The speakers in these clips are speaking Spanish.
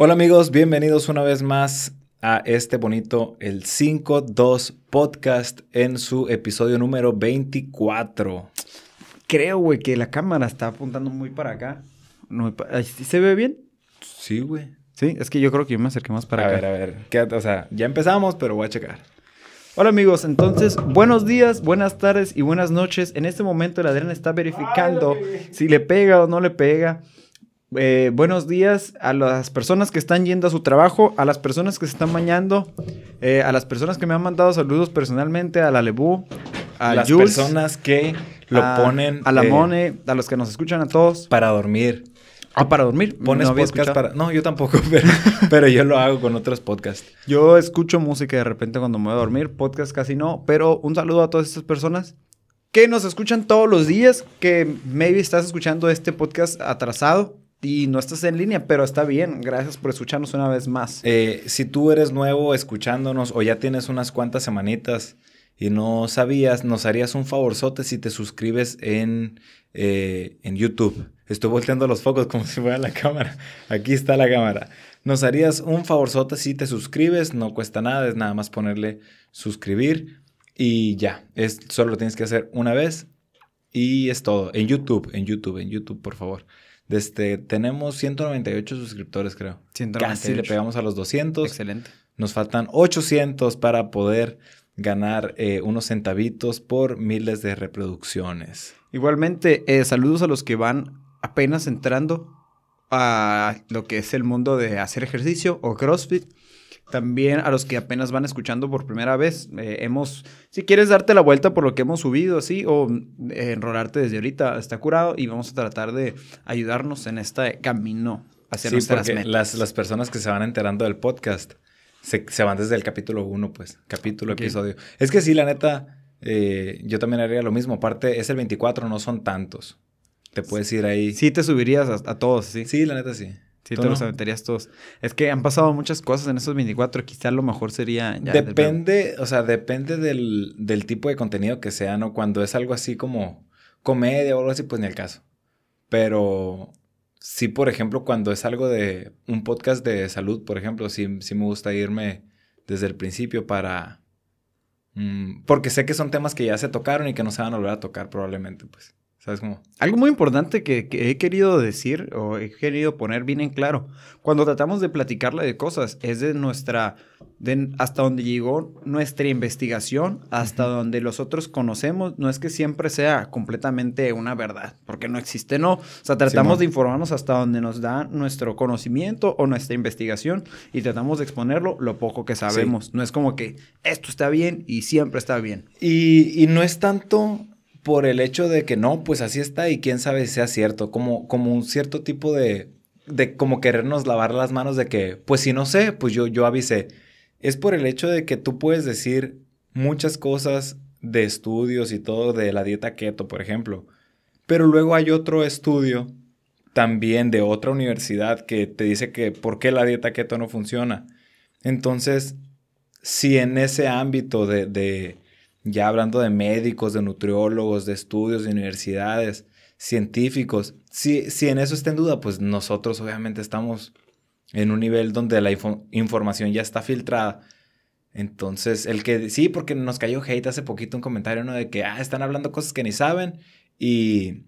Hola amigos, bienvenidos una vez más a este bonito El 5-2 podcast en su episodio número 24. Creo, güey, que la cámara está apuntando muy para acá. No, ¿Se ve bien? Sí, güey. Sí, es que yo creo que yo me acerqué más para a acá. ver, a ver. Quédate, o sea, ya empezamos, pero voy a checar. Hola amigos, entonces buenos días, buenas tardes y buenas noches. En este momento el Adrián está verificando si le pega o no le pega. Eh, buenos días a las personas que están yendo a su trabajo, a las personas que se están bañando, eh, a las personas que me han mandado saludos personalmente, a la Lebu, a Las Jules, personas que lo a- ponen a la eh, Mone, a los que nos escuchan a todos. para dormir. Ah, para dormir. Pones No podcast escuchado. para... No, yo tampoco, pero, pero yo lo hago con otros podcasts. Yo escucho música de repente cuando me voy a dormir, podcast casi no, pero un saludo a todas estas personas que nos escuchan todos los días, que maybe estás escuchando este podcast atrasado y no estás en línea, pero está bien, gracias por escucharnos una vez más. Eh, si tú eres nuevo escuchándonos o ya tienes unas cuantas semanitas y no sabías, nos harías un favorzote si te suscribes en, eh, en YouTube. Estoy volteando los focos como si fuera la cámara. Aquí está la cámara. Nos harías un favorzote si te suscribes, no cuesta nada, es nada más ponerle suscribir y ya. Es, solo lo tienes que hacer una vez y es todo. En YouTube, en YouTube, en YouTube, por favor. Desde, tenemos 198 suscriptores, creo. 198. Casi le pegamos a los 200. Excelente. Nos faltan 800 para poder ganar eh, unos centavitos por miles de reproducciones. Igualmente, eh, saludos a los que van apenas entrando a lo que es el mundo de hacer ejercicio o CrossFit. También a los que apenas van escuchando por primera vez. Eh, hemos, si quieres darte la vuelta por lo que hemos subido, así, o eh, enrolarte desde ahorita, está curado y vamos a tratar de ayudarnos en este camino hacia Sí, nuestras porque metas. las, las personas que se van enterando del podcast se, se van desde el capítulo 1, pues. Capítulo, episodio. Es que sí, la neta, eh, yo también haría lo mismo. Aparte, es el 24, no son tantos. Te puedes ir ahí. Sí te subirías a, a todos. Sí, Sí, la neta sí. ¿Tú te no? los aventarías todos. Es que han pasado muchas cosas en esos 24, quizá lo mejor sería... ya Depende, o sea, depende del, del tipo de contenido que sea, ¿no? Cuando es algo así como comedia o algo así, pues ni el caso. Pero sí, por ejemplo, cuando es algo de un podcast de salud, por ejemplo, sí, sí me gusta irme desde el principio para... mm, porque sé que son temas que ya se tocaron y que no se van a volver a tocar probablemente, pues. ¿Sabes cómo? Algo muy importante que, que he querido decir o he querido poner bien en claro, cuando tratamos de platicarle de cosas, es de nuestra, de hasta donde llegó nuestra investigación, hasta Ujú. donde los otros conocemos, no es que siempre sea completamente una verdad, porque no existe, no. O sea, tratamos Simón. de informarnos hasta donde nos da nuestro conocimiento o nuestra investigación y tratamos de exponerlo lo poco que sabemos. No es como que esto está bien y siempre está bien. Y, y no es tanto por el hecho de que no, pues así está y quién sabe si sea cierto, como, como un cierto tipo de, de como querernos lavar las manos de que, pues si no sé, pues yo, yo avisé. Es por el hecho de que tú puedes decir muchas cosas de estudios y todo de la dieta keto, por ejemplo, pero luego hay otro estudio también de otra universidad que te dice que por qué la dieta keto no funciona. Entonces, si en ese ámbito de, de, ya hablando de médicos, de nutriólogos, de estudios, de universidades, científicos, si, si en eso está en duda, pues nosotros obviamente estamos en un nivel donde la info- información ya está filtrada. Entonces, el que sí, porque nos cayó hate hace poquito un comentario, ¿no? De que, ah, están hablando cosas que ni saben y,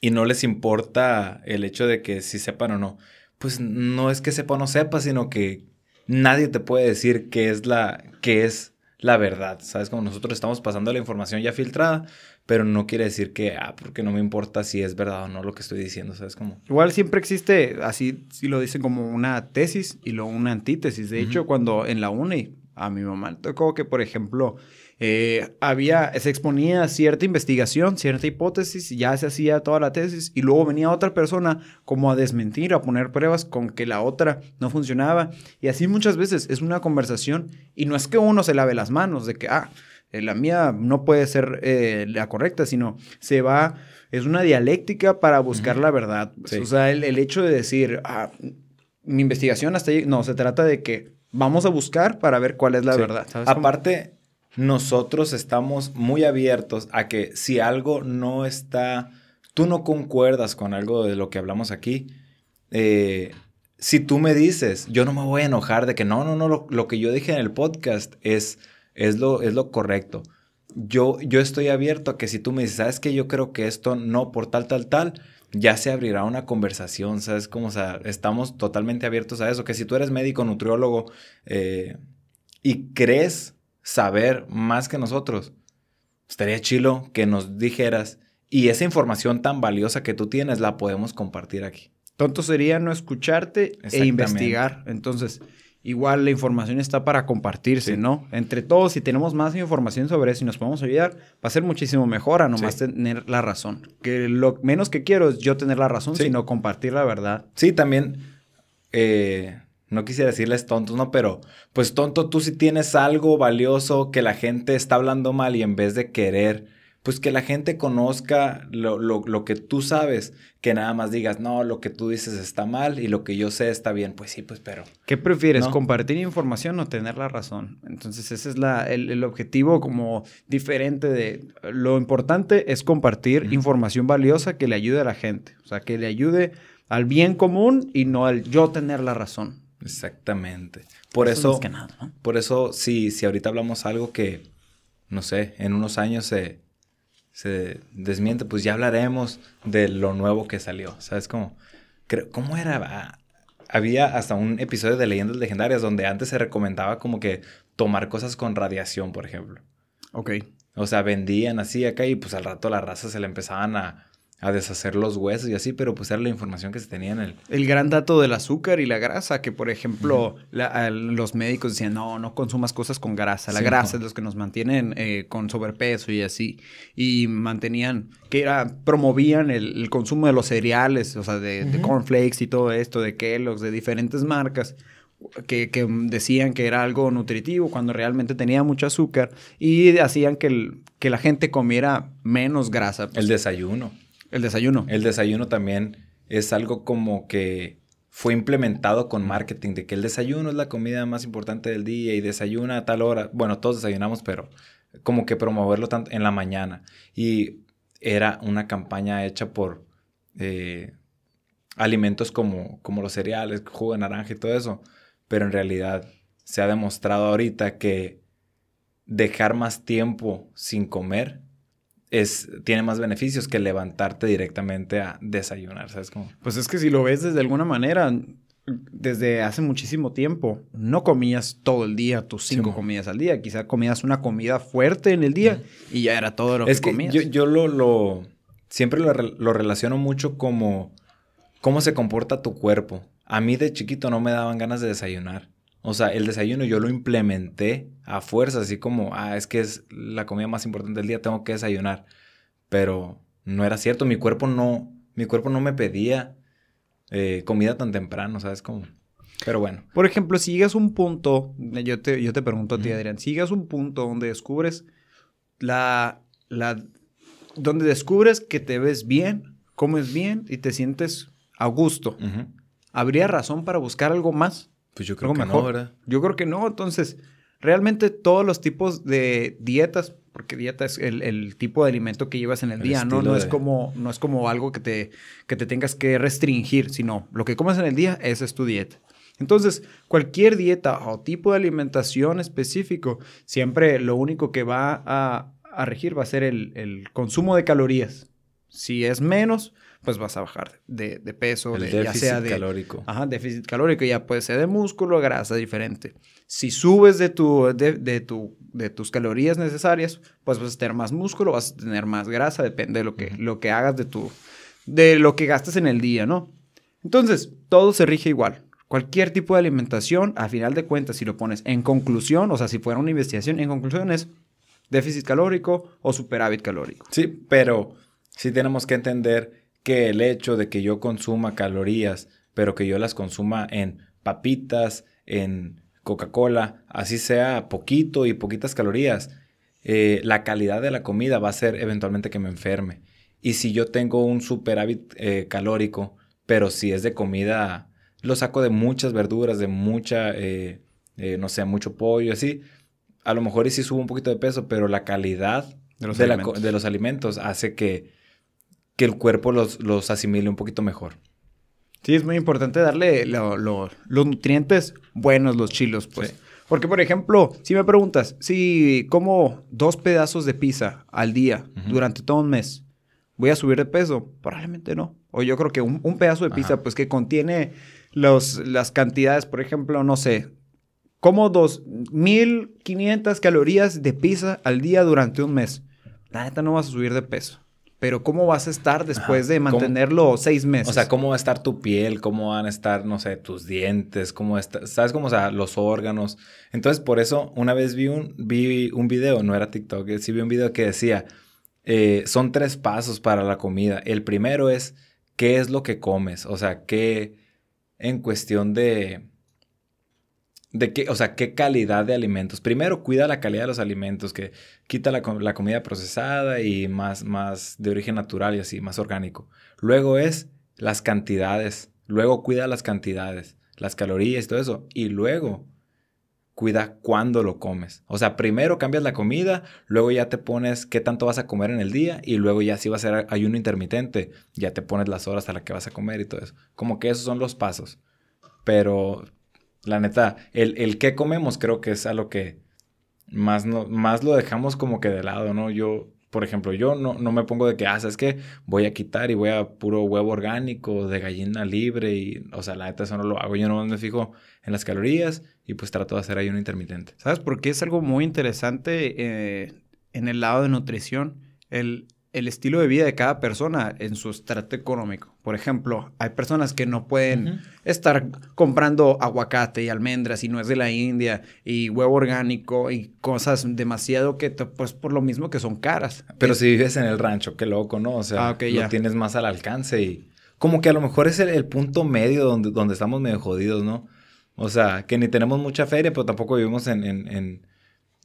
y no les importa el hecho de que si sepan o no. Pues no es que sepa o no sepa, sino que nadie te puede decir qué es la, qué es la verdad. ¿Sabes? Como nosotros estamos pasando la información ya filtrada, pero no quiere decir que, ah, porque no me importa si es verdad o no lo que estoy diciendo, ¿sabes? Como... Igual siempre existe, así sí lo dicen como una tesis y luego una antítesis. De hecho, cuando en la uni a mi mamá tocó que, por ejemplo, eh, había, se exponía cierta investigación, cierta hipótesis, ya se hacía toda la tesis, y luego venía otra persona como a desmentir, a poner pruebas con que la otra no funcionaba. Y así muchas veces es una conversación, y no es que uno se lave las manos de que, ah, eh, la mía no puede ser eh, la correcta, sino se va, es una dialéctica para buscar Ujú. la verdad. Sí. O sea, el, el hecho de decir, ah, mi investigación hasta ahí, no, se trata de que vamos a buscar para ver cuál es la Sí. verdad. ¿sabes? Aparte, nosotros estamos muy abiertos a que si algo no está, tú no concuerdas con algo de lo que hablamos aquí, eh, si tú me dices, yo no me voy a enojar de que no, no, no, lo, lo que yo dije en el podcast es, es, lo, es lo correcto. Yo, yo estoy abierto a que si tú me dices, ¿sabes que Yo creo que esto no por tal, tal, tal, ya se abrirá una conversación, ¿sabes? Como, o sea, estamos totalmente abiertos a eso. Que si tú eres médico, nutriólogo eh, y crees saber más que nosotros, estaría chilo que nos dijeras y esa información tan valiosa que tú tienes la podemos compartir aquí. Tonto sería no escucharte e investigar. Entonces, igual la información está para compartirse, ¿no? Entre todos, si tenemos más información sobre eso y nos podemos ayudar, va a ser muchísimo mejor a nomás tener la razón. Que lo menos que quiero es yo tener la razón, sino compartir la verdad. Sí, también, eh, no quisiera decirles tontos, ¿no? Pero, pues tonto, tú si tienes algo valioso que la gente está hablando mal y en vez de querer pues que la gente conozca lo, lo, que tú sabes, que nada más digas, no, lo que tú dices está mal y lo que yo sé está bien. Pues sí, pues pero... ¿Qué prefieres, compartir información o tener la razón? Entonces ese es la, el, objetivo como diferente de... Lo importante es compartir información valiosa que le ayude a la gente, o sea, que le ayude al bien común y no al yo tener la razón. Exactamente. Por eso, por eso, si, si ahorita hablamos algo que, no sé, en unos años se se desmiente, pues ya hablaremos de lo nuevo que salió. ¿Sabes cómo? ¿Cómo era? Ah, había hasta un episodio de Leyendas Legendarias donde antes se recomendaba como que tomar cosas con radiación, por ejemplo. Ok. O sea, vendían así acá y pues al rato la raza se le empezaban a, a deshacer los huesos y así, pero pues era la información que se tenía en el... El gran dato del azúcar y la grasa, que por ejemplo los médicos decían, no, no consumas cosas con grasa, la grasa es lo que nos mantienen eh, con sobrepeso y así, y mantenían, que era, promovían el, consumo de los cereales, o sea, de, cornflakes y todo esto, de Kellogg's, de diferentes marcas. Que, que, decían que era algo nutritivo cuando realmente tenía mucho azúcar y hacían que, que la gente comiera menos grasa. el desayuno. El desayuno. El desayuno también es algo como que fue implementado con marketing, de que el desayuno es la comida más importante del día y desayuna a tal hora. Bueno, todos desayunamos, pero como que promoverlo en la mañana. Y era una campaña hecha por eh, alimentos como, como los cereales, jugo de naranja y todo eso. Pero en realidad se ha demostrado ahorita que dejar más tiempo sin comer es, tiene más beneficios que levantarte directamente a desayunar, ¿sabes cómo? Pues es que si lo ves desde alguna manera, desde hace muchísimo tiempo, no comías todo el día tus cinco comidas al día. Quizá comías una comida fuerte en el día y ya era todo lo es que, comías. Yo, yo lo, lo, siempre lo, lo, relaciono mucho como cómo se comporta tu cuerpo. A mí de chiquito no me daban ganas de desayunar. O sea, el desayuno yo lo implementé a fuerza, así como, ah, es que es la comida más importante del día, tengo que desayunar. Pero no era cierto, mi cuerpo no, mi cuerpo no me pedía eh, comida tan temprano, ¿sabes cómo? Pero bueno. Por ejemplo, si llegas a un punto, yo te, yo te pregunto a ti, Adrián, si llegas a un punto donde descubres la, la, donde descubres que te ves bien, comes bien y te sientes a gusto, ¿habría razón para buscar algo más? Pues yo creo que no, ¿verdad? Yo creo que no. Entonces, realmente todos los tipos de dietas, porque dieta es el, tipo de alimento que llevas en el, día, ¿no? No es, como, no es como algo que te, que te tengas que restringir, sino lo que comes en el día, esa es tu dieta. Entonces, cualquier dieta o tipo de alimentación específico, siempre lo único que va a, a regir va a ser el, el consumo de calorías. Si es menos, pues vas a bajar de, peso, de, ya sea de calórico. Ajá, déficit calórico, ya puede ser de músculo, grasa, diferente. Si subes de, tu, de, tu, de tus calorías necesarias, pues vas a tener más músculo, vas a tener más grasa, depende de lo que, lo que hagas de tu, de lo que gastes en el día, ¿no? Entonces, todo se rige igual. Cualquier tipo de alimentación, a final de cuentas, si lo pones en conclusión, o sea, si fuera una investigación, en conclusión es déficit calórico o superávit calórico. Sí, pero sí tenemos que entender que el hecho de que yo consuma calorías, pero que yo las consuma en papitas, en Coca-Cola, así sea poquito y poquitas calorías, eh, la calidad de la comida va a ser eventualmente que me enferme. Y si yo tengo un superávit eh, calórico, pero si es de comida, lo saco de muchas verduras, de mucha, eh, no sé, mucho pollo, así, a lo mejor y sí subo un poquito de peso, pero la calidad de los alimentos hace que que el cuerpo los, los asimile un poquito mejor. Sí, es muy importante darle los nutrientes buenos, los chilos, pues. Porque, por ejemplo, si me preguntas, si como dos pedazos de pizza al día durante todo un mes, ¿voy a subir de peso? Probablemente no. O yo creo que un, pedazo de pizza, pues que contiene los, las cantidades, por ejemplo, no sé, como 2.500 calorías de pizza al día durante un mes. La neta no vas a subir de peso. Pero ¿cómo vas a estar después de mantenerlo seis meses? O sea, ¿cómo va a estar tu piel? ¿Cómo van a estar, no sé, tus dientes? ¿Cómo está, ¿Sabes cómo, o sea, los órganos? Entonces, por eso, una vez vi un, vi un video, no era TikTok, eh, sí vi un video que decía, eh, son tres pasos para la comida. El primero es, ¿qué es lo que comes? O sea, ¿qué en cuestión de de qué, o sea, qué calidad de alimentos. Primero, cuida la calidad de los alimentos, que quita la, comida procesada y más, más de origen natural y así, más orgánico. Luego es las cantidades. Luego cuida las cantidades, las calorías y todo eso. Y luego cuida cuándo lo comes. O sea, primero cambias la comida, luego ya te pones qué tanto vas a comer en el día y luego ya si va a ser ayuno intermitente, ya te pones las horas a las que vas a comer y todo eso. Como que esos son los pasos. Pero la neta, el, el comemos creo que es a lo que más, no, más lo dejamos como que de lado, ¿no? Yo, por ejemplo, yo no, no me pongo de que, ah, ¿sabes qué? Voy a quitar y voy a puro huevo orgánico, de gallina libre y, o sea, la neta eso no lo hago. Yo no me fijo en las calorías y pues trato de hacer ahí un intermitente. ¿Sabes por qué es algo muy interesante eh, en el lado de nutrición? El, el estilo de vida de cada persona en su estrato económico. Por ejemplo, hay personas que no pueden estar comprando aguacate y almendras y no es de la India y huevo orgánico y cosas demasiado que, pues por lo mismo que son caras. Pero si vives en el rancho, qué loco, ¿no? O sea, ah, lo tienes más al alcance y como que a lo mejor es el, punto medio donde, donde estamos medio jodidos, ¿no? O sea, que ni tenemos mucha feria, pero tampoco vivimos en, en,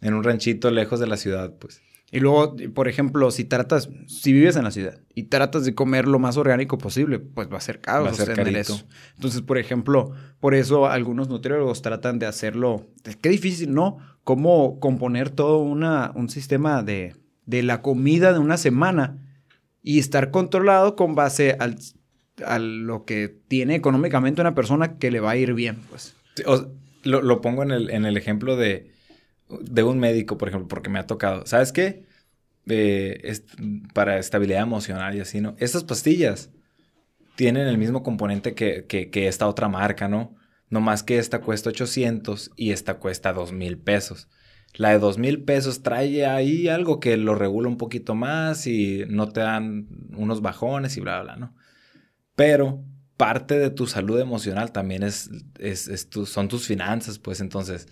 en un ranchito lejos de la ciudad, pues. Y luego, por ejemplo, si tratas, si vives en la ciudad y tratas de comer lo más orgánico posible, pues va a ser caro ser eso. Entonces, por ejemplo, por eso algunos nutriólogos tratan de hacerlo. Qué difícil, ¿no? Cómo componer todo una, un sistema de, de la comida de una semana y estar controlado con base al, a lo que tiene económicamente una persona que le va a ir bien, pues. lo, lo, pongo en el, en el ejemplo de de un médico, por ejemplo, porque me ha tocado. ¿Sabes qué? Eh, para estabilidad emocional y así, ¿no? Estas pastillas tienen el mismo componente que, que, esta otra marca, ¿no? No más que esta cuesta 800 y esta cuesta 2 mil pesos. La de 2 mil pesos trae ahí algo que lo regula un poquito más y no te dan unos bajones y bla, bla, ¿no? Pero parte de tu salud emocional también es, es, son tus finanzas, pues entonces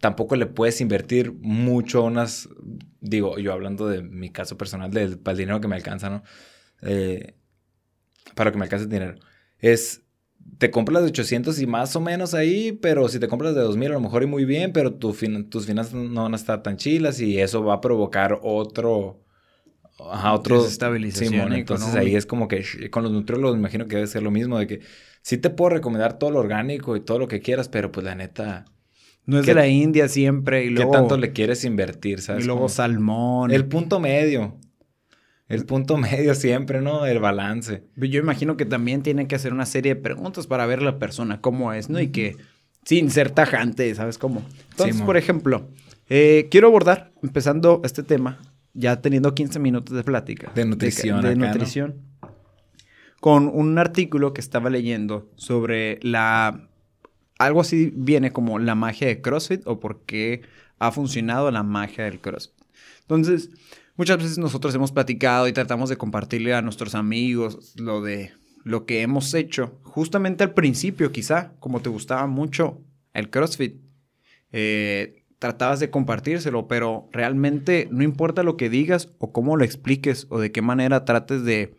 tampoco le puedes invertir mucho a unas, digo, yo hablando de mi caso personal, del, para el dinero que me alcanza, ¿no? Eh, para que me alcance el dinero. Es, te compras de 800 y más o menos ahí, pero si te compras de 2000 a lo mejor y muy bien, pero tus finanzas no van a estar tan chilas y eso va a provocar otro... Ajá, otro... Estabilización entonces ahí es como que con los nutriólogos me imagino que debe ser lo mismo, de que sí te puedo recomendar todo lo orgánico y todo lo que quieras, pero pues la neta no es de la India siempre. Y luego, ¿Qué tanto le quieres invertir, sabes? Y luego salmón. El punto medio. El punto medio siempre, ¿no? El balance. Yo imagino que también tienen que hacer una serie de preguntas para ver la persona cómo es, ¿no? Y que sin ser tajante, ¿sabes cómo? Entonces, por ejemplo, eh, quiero abordar, empezando este tema, ya teniendo 15 minutos de plática. De nutrición. De, nutrición. Con un artículo que estaba leyendo sobre la algo así viene como la magia de CrossFit o por qué ha funcionado la magia del CrossFit. Entonces, muchas veces nosotros hemos platicado y tratamos de compartirle a nuestros amigos lo de lo que hemos hecho. Justamente al principio, quizá, como te gustaba mucho el CrossFit, eh, tratabas de compartírselo, pero realmente no importa lo que digas o cómo lo expliques o de qué manera trates de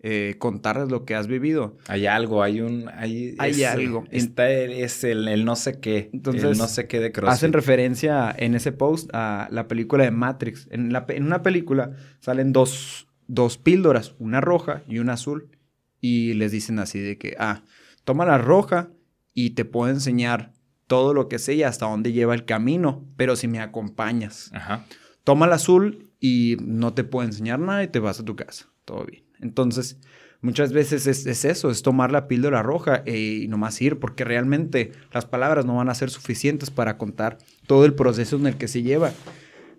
eh, contarles lo que has vivido. Hay algo, hay un... Hay, hay algo. Está el, es el, no sé qué. Entonces, el no sé qué de CrossFit. Hacen referencia en ese post a la película de Matrix. En, la, en una película salen dos, dos píldoras, una roja y una azul. Y les dicen así de que, ah, toma la roja y te puedo enseñar todo lo que sé y hasta dónde lleva el camino, pero si me acompañas. Ajá. Toma la azul y no te puedo enseñar nada y te vas a tu casa. Todo bien. Entonces, Muchas veces es, es eso, es tomar la píldora roja y nomás ir, porque realmente las palabras no van a ser suficientes para contar todo el proceso en el que se lleva.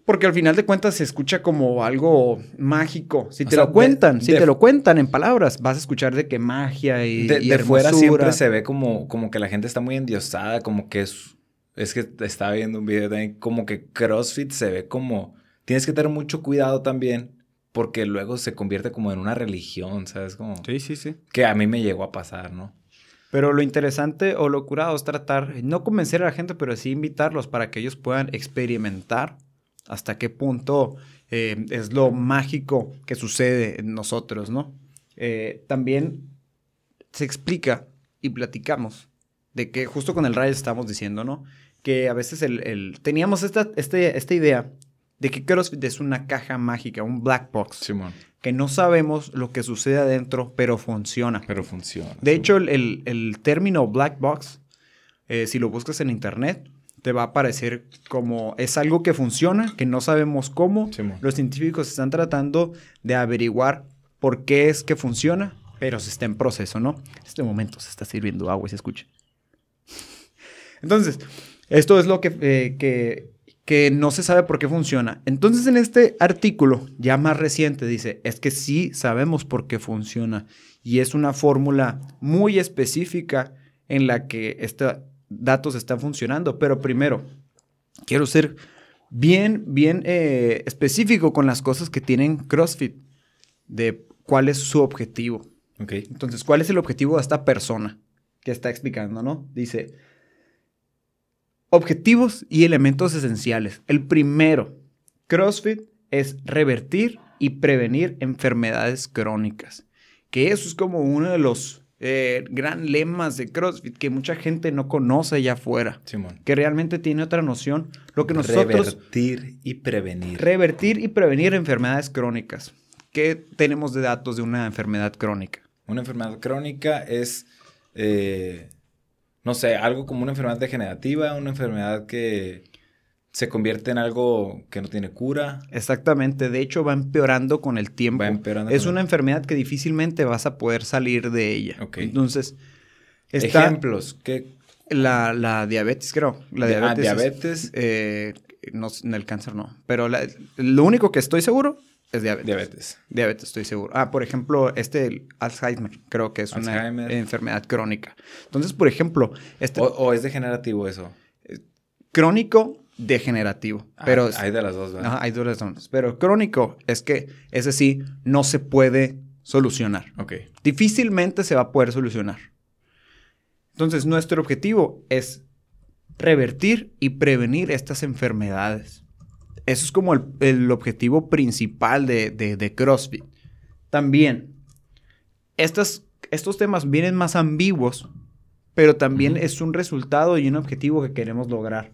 Porque al final de cuentas se escucha como algo mágico. Si te sea, lo cuentan, de- si de- te lo cuentan en palabras, vas a escuchar de que magia y, De, y de fuera siempre se ve como, como que la gente está muy endiosada, como que es... Es que estaba viendo un video también, como que CrossFit se ve como... Tienes que tener mucho cuidado también, porque luego se convierte como en una religión, ¿sabes? Como... Sí, sí, sí. Que a mí me llegó a pasar, ¿no? Pero lo interesante o lo curado es tratar, no convencer a la gente, pero sí invitarlos para que ellos puedan experimentar hasta qué punto eh, es lo mágico que sucede en nosotros, ¿no? Eh, también se explica y platicamos de que justo con el Ray estamos diciendo, ¿no? Que a veces el, el- teníamos esta, este- esta idea de que CrossFit es una caja mágica, un black box, Simón. que no sabemos lo que sucede adentro, pero funciona. Pero funciona. De hecho, el, el- el término black box, eh, si lo buscas en internet, te va a aparecer como es algo que funciona, que no sabemos cómo. Simón. Los científicos están tratando de averiguar por qué es que funciona, pero se está en proceso, ¿no? En este momento se está sirviendo agua y se escucha. Entonces, esto es lo que, eh, que, que no se sabe por qué funciona. Entonces, en este artículo ya más reciente dice, es que sí sabemos por qué funciona. Y es una fórmula muy específica en la que estos datos están funcionando. Pero primero, quiero ser bien, bien eh, específico con las cosas que tienen CrossFit, de cuál es su objetivo. Entonces, ¿cuál es el objetivo de esta persona que está explicando, no? Dice, objetivos y elementos esenciales. El primero, CrossFit es revertir y prevenir enfermedades crónicas. Que eso es como uno de los eh, gran lemas de CrossFit que mucha gente no conoce allá afuera. Simón. Que realmente tiene otra noción. Lo que nosotros... Revertir y prevenir. Revertir y prevenir enfermedades crónicas. ¿Qué tenemos de datos de una enfermedad crónica? Una enfermedad crónica es, eh, no sé, algo como una enfermedad degenerativa, una enfermedad que se convierte en algo que no tiene cura. Exactamente, de hecho va empeorando con el tiempo. Va empeorando es una el- enfermedad que difícilmente vas a poder salir de ella. Ok. Entonces, está Ejemplos. la, la diabetes, creo. La ah, diabetes. es- diabetes. eh, no, en el cáncer no. Pero la- lo único que estoy seguro es diabetes. Diabetes. Diabetes, estoy seguro. Ah, por ejemplo, este el Alzheimer, creo que es Alzheimer. una enfermedad crónica. Entonces, por ejemplo, este O, o es degenerativo eso. crónico degenerativo. Pero Ah, hay de las dos, ¿verdad? Ajá, hay dos razones. Pero crónico es que ese sí no se puede solucionar. Ok. Difícilmente se va a poder solucionar. Entonces, nuestro objetivo es revertir y prevenir estas enfermedades. Eso es como el, el objetivo principal de, de- de CrossFit. También, estas, estos temas vienen más ambiguos, pero también es un resultado y un objetivo que queremos lograr.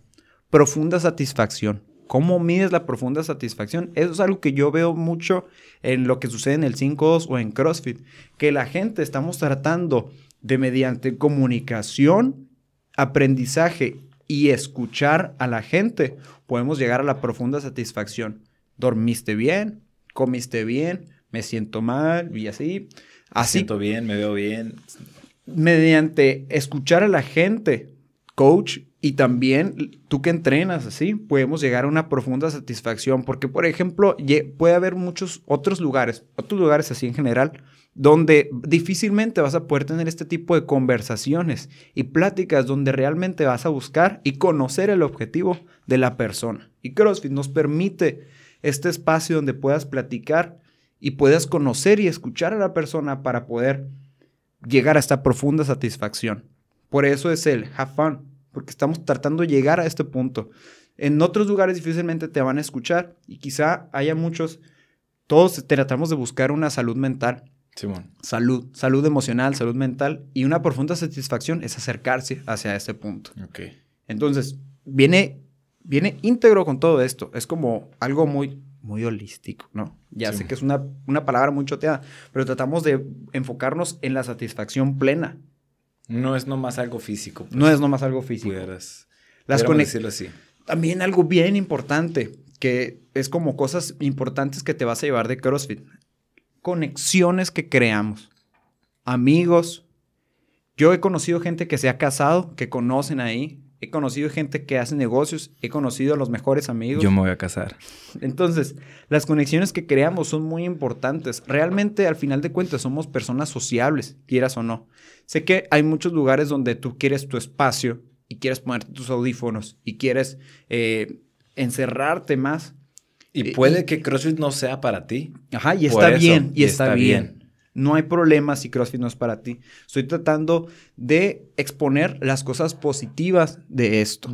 Profunda satisfacción. ¿Cómo mides la profunda satisfacción? Eso es algo que yo veo mucho en lo que sucede en el 5.2 o en CrossFit. Que la gente estamos tratando de mediante comunicación, aprendizaje y escuchar a la gente, podemos llegar a la profunda satisfacción. ¿Dormiste bien? ¿Comiste bien? ¿Me siento mal? Y así. Me Así siento bien, me veo bien. mediante escuchar a la gente, coach, y también tú que entrenas así, podemos llegar a una profunda satisfacción. Porque, por ejemplo, puede haber muchos otros lugares, otros lugares así en general, donde difícilmente vas a poder tener este tipo de conversaciones y pláticas donde realmente vas a buscar y conocer el objetivo de la persona. Y CrossFit nos permite este espacio donde puedas platicar y puedas conocer y escuchar a la persona para poder llegar a esta profunda satisfacción. Por eso es el have fun, porque estamos tratando de llegar a este punto. En otros lugares difícilmente te van a escuchar y quizá haya muchos, todos tratamos de buscar una salud mental, Simón. salud, salud emocional, salud mental y una profunda satisfacción es acercarse hacia ese punto. Ok. Entonces, viene, viene íntegro con todo esto. Es como algo muy, muy holístico, ¿no? Ya Sí. sé que es una, una palabra muy choteada, pero tratamos de enfocarnos en la satisfacción plena. No es nomás algo físico. pues, No es nomás algo físico. pudieras- Las decirlo así. También algo bien importante, que es como cosas importantes que te vas a llevar de CrossFit. Conexiones que creamos. amigos. Yo he conocido gente que se ha casado, que conocen ahí. He conocido gente que hace negocios. He conocido a los mejores amigos. Yo me voy a casar. Entonces, las conexiones que creamos son muy importantes. Realmente, al final de cuentas, somos personas sociables, quieras o no. Sé que hay muchos lugares donde tú quieres tu espacio y quieres ponerte tus audífonos y quieres eh, encerrarte más. Y puede que CrossFit no sea para ti. Ajá, y está bien, y, está, bien. No hay problema si CrossFit no es para ti. Estoy tratando de exponer las cosas positivas de esto.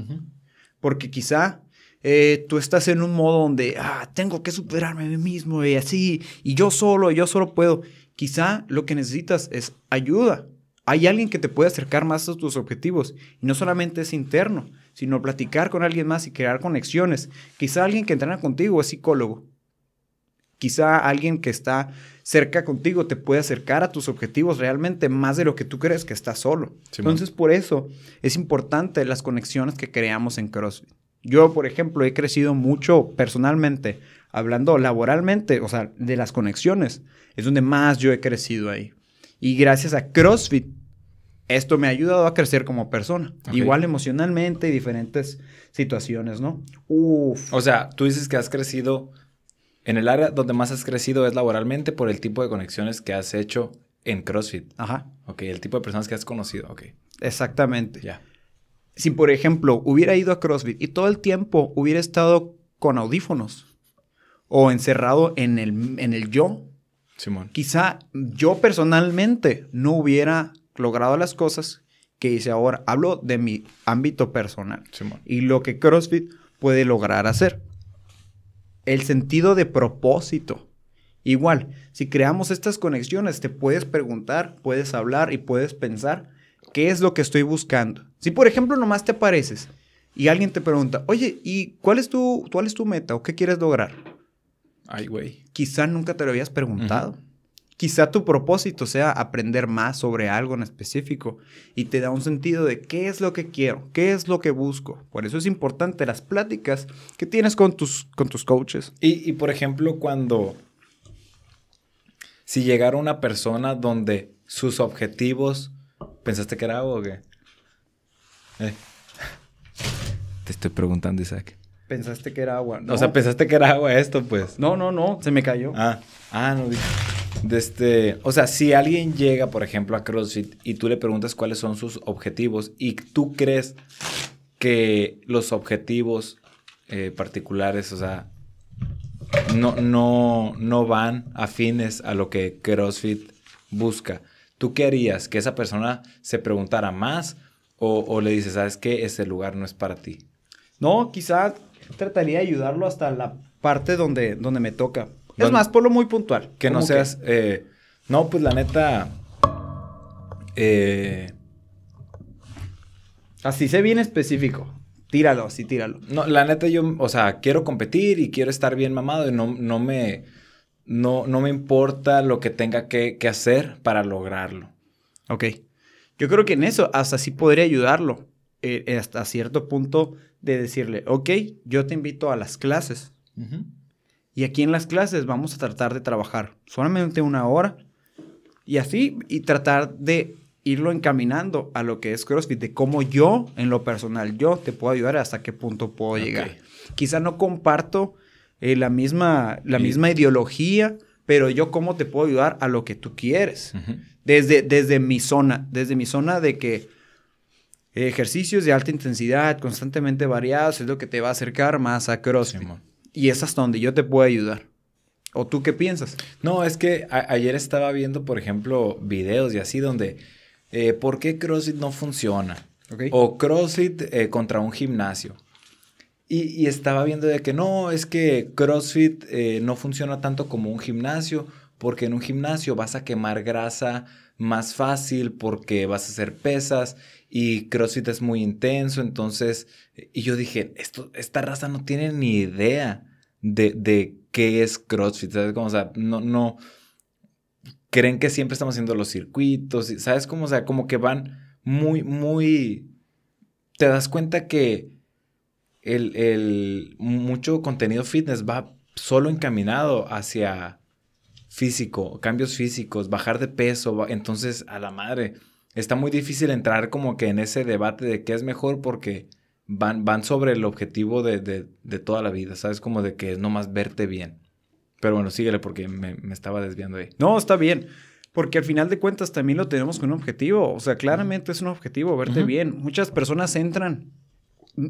Porque quizá eh, tú estás en un modo donde, ah, tengo que superarme a mí mismo y así, y yo solo, yo solo puedo. Quizá lo que necesitas es ayuda. Hay alguien que te puede acercar más a tus objetivos. Y no solamente es interno, sino platicar con alguien más y crear conexiones. Quizá alguien que entrena contigo es psicólogo. Quizá alguien que está cerca contigo te puede acercar a tus objetivos realmente más de lo que tú crees que estás solo. Entonces, por eso es importante las conexiones que creamos en CrossFit. Yo, por ejemplo, he crecido mucho personalmente, hablando laboralmente, o sea, de las conexiones. Es donde más yo he crecido ahí. Y gracias a CrossFit, esto me ha ayudado a crecer como persona. Igual emocionalmente y diferentes situaciones, ¿no? Uf. O sea, tú dices que has crecido en el área donde más has crecido es laboralmente por el tipo de conexiones que has hecho en CrossFit. Ajá. Ok, el tipo de personas que has conocido, ok. Exactamente. Ya. Si, por ejemplo, hubiera ido a CrossFit y todo el tiempo hubiera estado con audífonos o encerrado en el, en el yo, Simón. Quizá yo personalmente no hubiera logrado las cosas que hice ahora. Hablo de mi ámbito personal Simón. y lo que CrossFit puede lograr hacer. El sentido de propósito. Igual, si creamos estas conexiones, te puedes preguntar, puedes hablar y puedes pensar qué es lo que estoy buscando. Si, por ejemplo, nomás te apareces y alguien te pregunta, oye, ¿y cuál es tu, cuál es tu meta o qué quieres lograr? Ay, güey. Quizá nunca te lo habías preguntado. Quizá tu propósito sea aprender más sobre algo en específico y te da un sentido de qué es lo que quiero, qué es lo que busco. Por eso es importante las pláticas que tienes con tus, con tus coaches. Y, por ejemplo, cuando... Si llegara una persona donde sus objetivos... ¿Pensaste que era agua o qué? Eh. Te estoy preguntando, Isaac. Pensaste que era agua. O sea, pensaste que era agua esto, pues. No, no, no, se me cayó. Ah, ah, no. Este, o sea, si alguien llega, por ejemplo, a CrossFit y tú le preguntas cuáles son sus objetivos y tú crees que los objetivos eh, particulares, o sea, no, no, no van afines a lo que CrossFit busca. ¿Tú qué harías? ¿Que esa persona se preguntara más o, le dices, sabes que ese lugar no es para ti? No, quizá trataría de ayudarlo hasta la parte donde, donde me toca. Es más, por lo muy puntual. Que no seas... Eh, no, pues la neta... Eh, así sé bien específico. Tíralo, así tíralo. No, la neta yo, o sea, quiero competir y quiero estar bien mamado y no, no me... No, no me importa lo que tenga que, hacer para lograrlo. Ok. Yo creo que en eso hasta sí podría ayudarlo. Eh, hasta cierto punto de decirle, ok, yo te invito a las clases. Y aquí en las clases vamos a tratar de trabajar solamente una hora. Y así, y tratar de irlo encaminando a lo que es CrossFit, de cómo yo, en lo personal, yo te puedo ayudar hasta qué punto puedo llegar. Quizá no comparto eh, la, misma, la misma ideología, pero yo cómo te puedo ayudar a lo que tú quieres. desde, desde mi zona, desde mi zona de que Ejercicios de alta intensidad, constantemente variados, es lo que te va a acercar más a CrossFit. Y es hasta donde yo te puedo ayudar. ¿O tú qué piensas? No, es que ayer estaba viendo, por ejemplo, videos y así donde, eh, ¿por qué CrossFit no funciona? O CrossFit eh, contra un gimnasio. Y, estaba viendo de que no, es que CrossFit eh, no funciona tanto como un gimnasio, porque en un gimnasio vas a quemar grasa más fácil, porque vas a hacer pesas y CrossFit es muy intenso, entonces, y yo dije, esto, esta raza no tiene ni idea de, de qué es CrossFit, ¿sabes? Como, o sea, no, no, creen que siempre estamos haciendo los circuitos, ¿sabes? Como, o sea, como que van muy, muy, te das cuenta que el, el mucho contenido fitness va solo encaminado hacia físico, cambios físicos, bajar de peso, entonces a la madre, está muy difícil entrar como que en ese debate de qué es mejor porque van, van sobre el objetivo de, de, toda la vida, ¿sabes? Como de que es nomás verte bien. Pero bueno, síguele porque me, me estaba desviando ahí. No, está bien. Porque al final de cuentas también lo tenemos con un objetivo. O sea, claramente es un objetivo, verte bien. Muchas personas entran,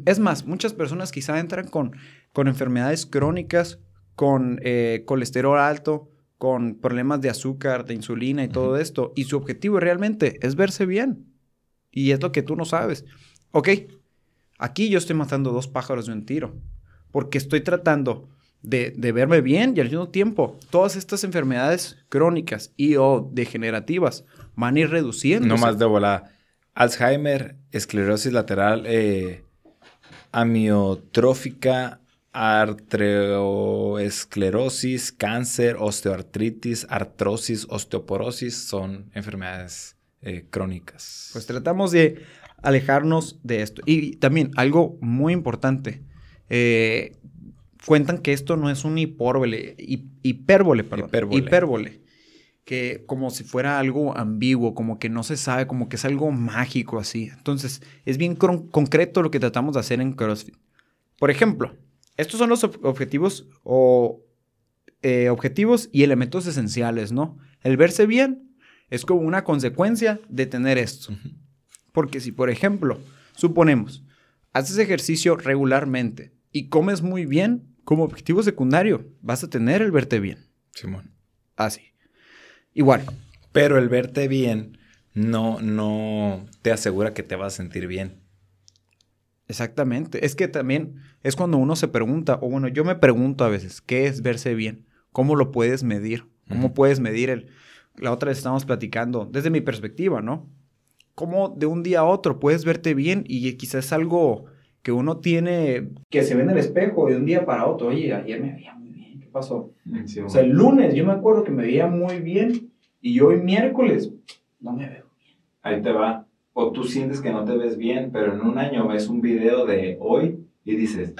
es más, muchas personas quizá entran con, con enfermedades crónicas, con eh, colesterol alto, con problemas de azúcar, de insulina y todo esto. Y su objetivo realmente es verse bien. Y es lo que tú no sabes. Ok, aquí yo estoy matando dos pájaros de un tiro. Porque estoy tratando de, verme bien y al mismo tiempo todas estas enfermedades crónicas y o degenerativas van a ir reduciendo. No más de volada. Alzheimer, esclerosis lateral eh, amiotrófica, arteriosclerosis, cáncer, osteoartritis, artrosis, osteoporosis son enfermedades eh, crónicas. Pues tratamos de alejarnos de esto. Y también algo muy importante. Eh, cuentan que esto no es un hipérbole, hipérbole, perdón, hipérbole. que como si fuera algo ambiguo, como que no se sabe, como que es algo mágico así. Entonces, es bien concreto lo que tratamos de hacer en CrossFit. Por ejemplo, estos son los objetivos o eh, objetivos y elementos esenciales, ¿no? El verse bien es como una consecuencia de tener esto. Porque si, por ejemplo, suponemos, haces ejercicio regularmente y comes muy bien, como objetivo secundario vas a tener el verte bien. Simón. Así. Igual. Pero el verte bien no, no te asegura que te vas a sentir bien. Exactamente. Es que también es cuando uno se pregunta, o bueno, yo me pregunto a veces, ¿qué es verse bien? ¿Cómo lo puedes medir? ¿Cómo puedes medir el... La otra vez estamos platicando, desde mi perspectiva, ¿no? ¿Cómo de un día a otro puedes verte bien y quizás es algo que uno tiene, que se ve en el espejo de un día para otro, oye, ayer me veía muy bien, ¿qué pasó? o sea, el lunes yo me acuerdo que me veía muy bien y hoy miércoles no me veo bien. Ahí te va. O tú sientes que no te ves bien, pero en un año ves un video de hoy y dices,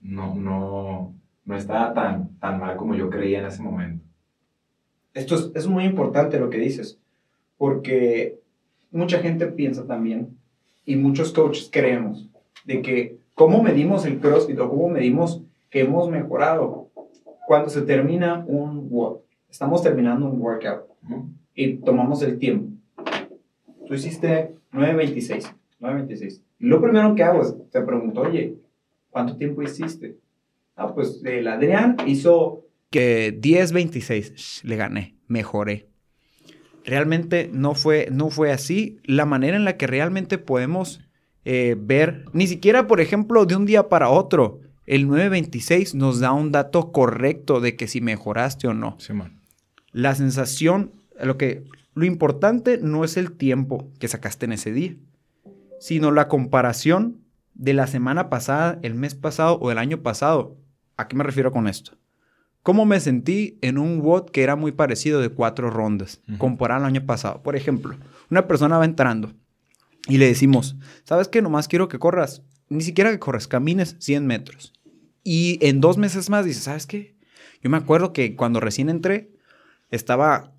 no, no, no está tan, tan mal como yo creía en ese momento. Esto es, es muy importante lo que dices, porque mucha gente piensa también, y muchos coaches creemos, de que cómo medimos el CrossFit o cómo medimos que hemos mejorado cuando se termina un work. Estamos terminando un workout y tomamos el tiempo. Tú hiciste 9.26, 9.26. Lo primero que hago es, te pregunto, oye, ¿cuánto tiempo hiciste? Ah, pues el Adrián hizo que 10.26, le gané, mejoré. Realmente no fue, no fue así. La manera en la que realmente podemos eh, ver, ni siquiera, por ejemplo, de un día para otro. El 926 nos da un dato correcto de que si mejoraste o no. La sensación, lo que lo importante no es el tiempo que sacaste en ese día, sino la comparación de la semana pasada, el mes pasado o el año pasado. ¿A qué me refiero con esto? ¿Cómo me sentí en un WOD que era muy parecido de cuatro rondas, comparado al año pasado? Por ejemplo, una persona va entrando y le decimos, ¿sabes qué? Nomás quiero que corras, ni siquiera que corras, camines 100 metros. Y en dos meses más dice, ¿sabes qué? Yo me acuerdo que cuando recién entré, estaba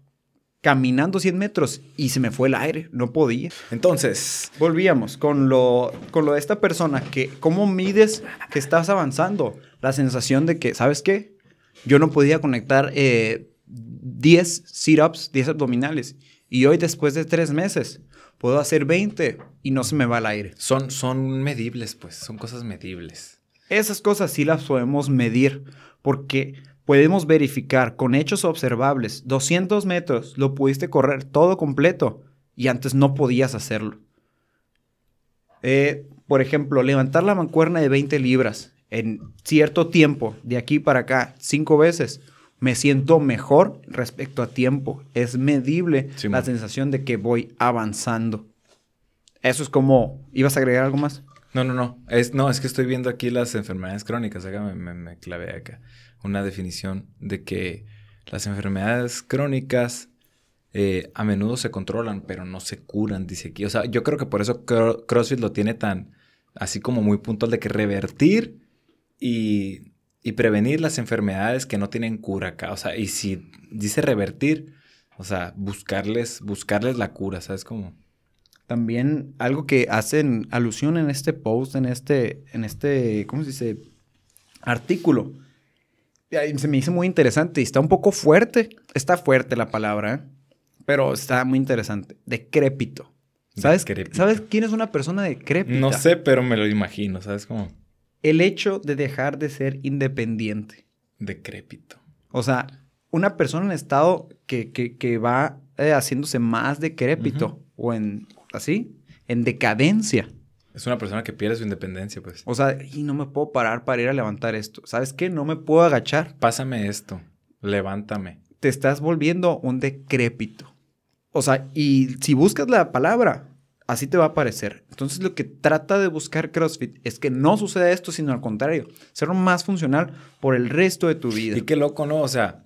caminando 100 metros y se me fue el aire, no podía. Entonces, volvíamos con lo, con lo de esta persona, que cómo mides que estás avanzando. La sensación de que, ¿sabes qué? Yo no podía conectar 10 eh, sit-ups, 10 abdominales. Y hoy, después de tres meses, puedo hacer 20 y no se me va al aire. Son, son medibles, pues, son cosas medibles. Esas cosas sí las podemos medir porque podemos verificar con hechos observables. 200 metros lo pudiste correr todo completo y antes no podías hacerlo. Eh, por ejemplo, levantar la mancuerna de 20 libras en cierto tiempo, de aquí para acá, cinco veces, me siento mejor respecto a tiempo. Es medible la sensación de que voy avanzando. Eso es como... ¿Ibas a agregar algo más? No, no, no. Es, no, es que estoy viendo aquí las enfermedades crónicas. Acá me, me, clavé acá. Una definición de que las enfermedades crónicas eh, a menudo se controlan, pero no se curan, dice aquí. O sea, yo creo que por eso CrossFit lo tiene tan así como muy puntual de que revertir y y prevenir las enfermedades que no tienen cura acá. O sea, y si dice revertir, o sea, buscarles, buscarles la cura, ¿sabes cómo? También algo que hacen alusión en este post, en este, en este, ¿cómo se dice? Artículo. Se me hizo muy interesante y está un poco fuerte. Está fuerte la palabra, ¿eh? pero está muy interesante. Decrépito. ¿Sabes, ¿Sabes quién es una persona decrépita? No sé, pero me lo imagino, ¿sabes cómo? El hecho de dejar de ser independiente. Decrépito. O sea, una persona en estado que, que, va eh, haciéndose más decrépito o en así, en decadencia. Es una persona que pierde su independencia, pues. O sea, y no me puedo parar para ir a levantar esto. ¿Sabes qué? No me puedo agachar. Pásame esto. Levántame. Te estás volviendo un decrépito. O sea, y si buscas la palabra, así te va a aparecer. Entonces, lo que trata de buscar CrossFit es que no suceda esto, sino al contrario, ser más funcional por el resto de tu vida. Y qué loco, ¿no? O sea,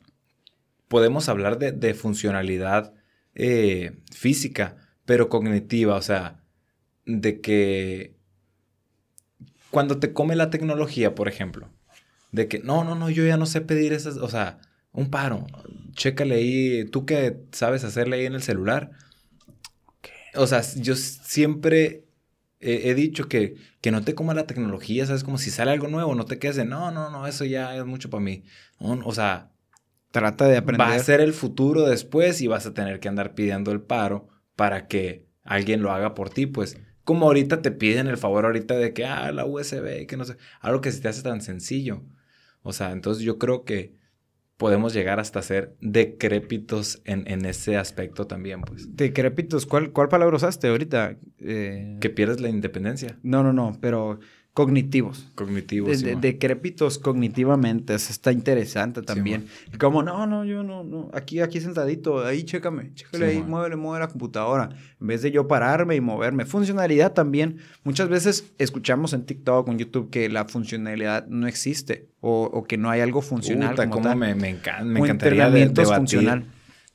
podemos hablar de, funcionalidad eh, física, pero cognitiva, o sea, de que cuando te come la tecnología, por ejemplo, de que no, no, no, yo ya no sé pedir esas, o sea, un paro, chécale ahí, tú que sabes hacerle ahí en el celular. O sea, yo siempre he, dicho que, que no te coma la tecnología, ¿sabes? Como si sale algo nuevo, no te quedes de, no, no, no, eso ya es mucho para mí. o sea, trata de aprender. Va a ser el futuro después y vas a tener que andar pidiendo el paro para que alguien lo haga por ti, pues. Como ahorita te piden el favor ahorita de que, ah, la USB, que no sé, algo que se te hace tan sencillo. O sea, entonces yo creo que podemos llegar hasta ser decrépitos en, en ese aspecto también, pues. Decrépitos, ¿cuál, cuál palabra usaste ahorita? Eh... Que pierdes la independencia. No, no, no, pero cognitivos. Cognitivos. De, decrépitos cognitivamente. Eso está interesante también. como, no, no, yo no, no. Aquí, aquí sentadito, ahí chécame, chécale ahí, muévele, mueve la computadora. En vez de yo pararme y moverme. Funcionalidad también. Muchas veces escuchamos en TikTok o en YouTube que la funcionalidad no existe o, que no hay algo funcional. como Me, me, me encantaría debatir. Funcional.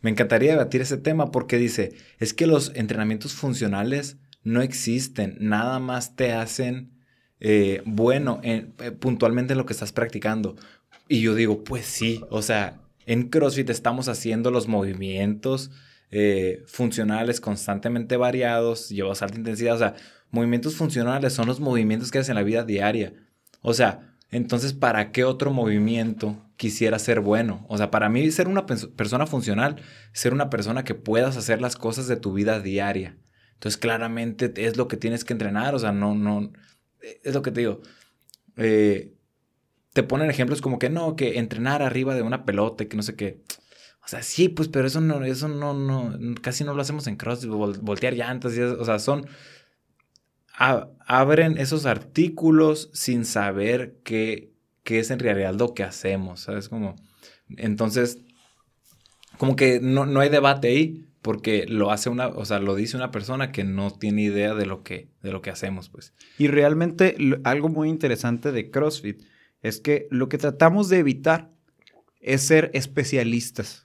Me encantaría debatir ese tema porque dice, es que los entrenamientos funcionales no existen, nada más te hacen eh, bueno eh, puntualmente en lo que estás practicando. Y yo digo, pues sí, o sea, en CrossFit estamos haciendo los movimientos eh, funcionales constantemente variados, llevados a alta intensidad, o sea, movimientos funcionales son los movimientos que haces en la vida diaria. O sea, entonces, ¿para qué otro movimiento quisiera ser bueno? O sea, para mí ser una persona funcional, ser una persona que puedas hacer las cosas de tu vida diaria. Entonces, claramente es lo que tienes que entrenar, o sea, no, no, es lo que te digo. Eh, te ponen ejemplos como que no, que entrenar arriba de una pelota, que no sé qué. O sea, sí, pues, pero eso no, eso no, no, casi no lo hacemos en cross, voltear llantas, y o sea, son, abren esos artículos sin saber qué, qué es en realidad lo que hacemos, ¿sabes? Como, entonces, como que no, no hay debate ahí, porque lo hace una, o sea, lo dice una persona que no tiene idea de lo que, de lo que hacemos, pues. Y realmente algo muy interesante de CrossFit es que lo que tratamos de evitar es ser especialistas.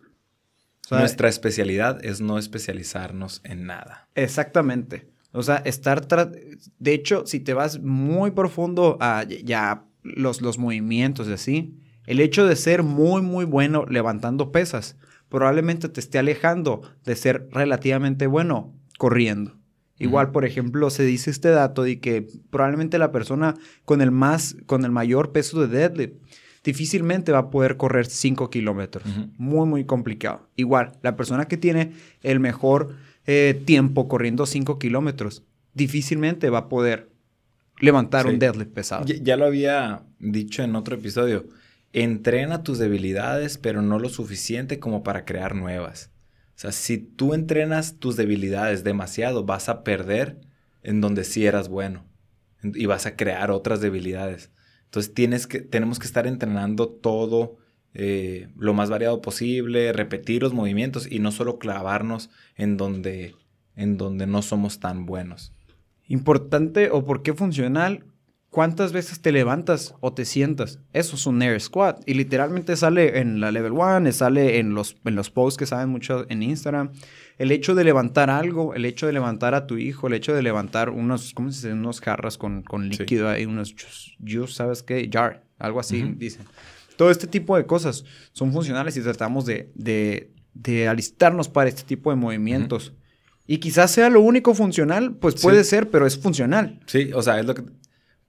Nuestra especialidad es no especializarnos en nada. Exactamente. O sea, estar... De hecho, si te vas muy profundo a ya los, los movimientos y así, el hecho de ser muy, muy bueno levantando pesas probablemente te esté alejando de ser relativamente bueno corriendo. Igual, por ejemplo, se dice este dato de que probablemente la persona con el más, con el mayor peso de deadlift difícilmente va a poder correr 5 kilómetros. Muy, muy complicado. Igual, la persona que tiene el mejor eh, tiempo corriendo 5 kilómetros difícilmente va a poder levantar un deadlift pesado. ya, lo había dicho en otro episodio entrena tus debilidades, pero no lo suficiente como para crear nuevas. O sea, si tú entrenas tus debilidades demasiado, vas a perder en donde sí eras bueno y vas a crear otras debilidades. Entonces tienes que, tenemos que estar entrenando todo eh, lo más variado posible, repetir los movimientos y no solo clavarnos en donde, en donde no somos tan buenos. Importante o por qué funcional ¿Cuántas veces te levantas o te sientas? Eso es un air squat. Y literalmente sale en la level 1, sale en los, en los posts que saben mucho en Instagram. El hecho de levantar algo, el hecho de levantar a tu hijo, el hecho de levantar unos, ¿cómo se dice? Unos jarras con, con líquido ahí, unos juice, ¿sabes qué? Jar. algo así, dicen. Todo este tipo de cosas son funcionales y tratamos de, de, de alistarnos para este tipo de movimientos. Y quizás sea lo único funcional, pues puede ser, pero es funcional. Sí, o sea, es lo que...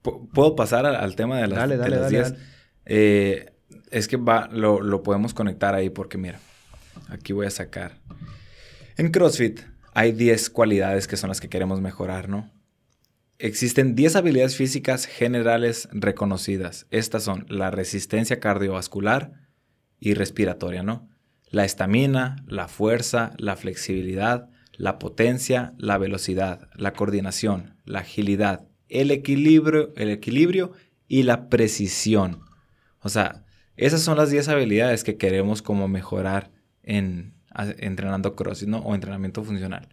Puedo pasar al, tema de las, dale, dale, dale, eh, es que va, lo, lo podemos conectar ahí porque mira, aquí voy a sacar. En CrossFit hay 10 cualidades que son las que queremos mejorar, ¿no? Existen 10 habilidades físicas generales reconocidas. Estas son la resistencia cardiovascular y respiratoria, ¿no? La estamina, la fuerza, la flexibilidad, la potencia, la velocidad, la coordinación, la agilidad, el equilibrio, el equilibrio y la precisión. O sea, esas son las 10 habilidades que queremos como mejorar en entrenando CrossFit o entrenamiento funcional.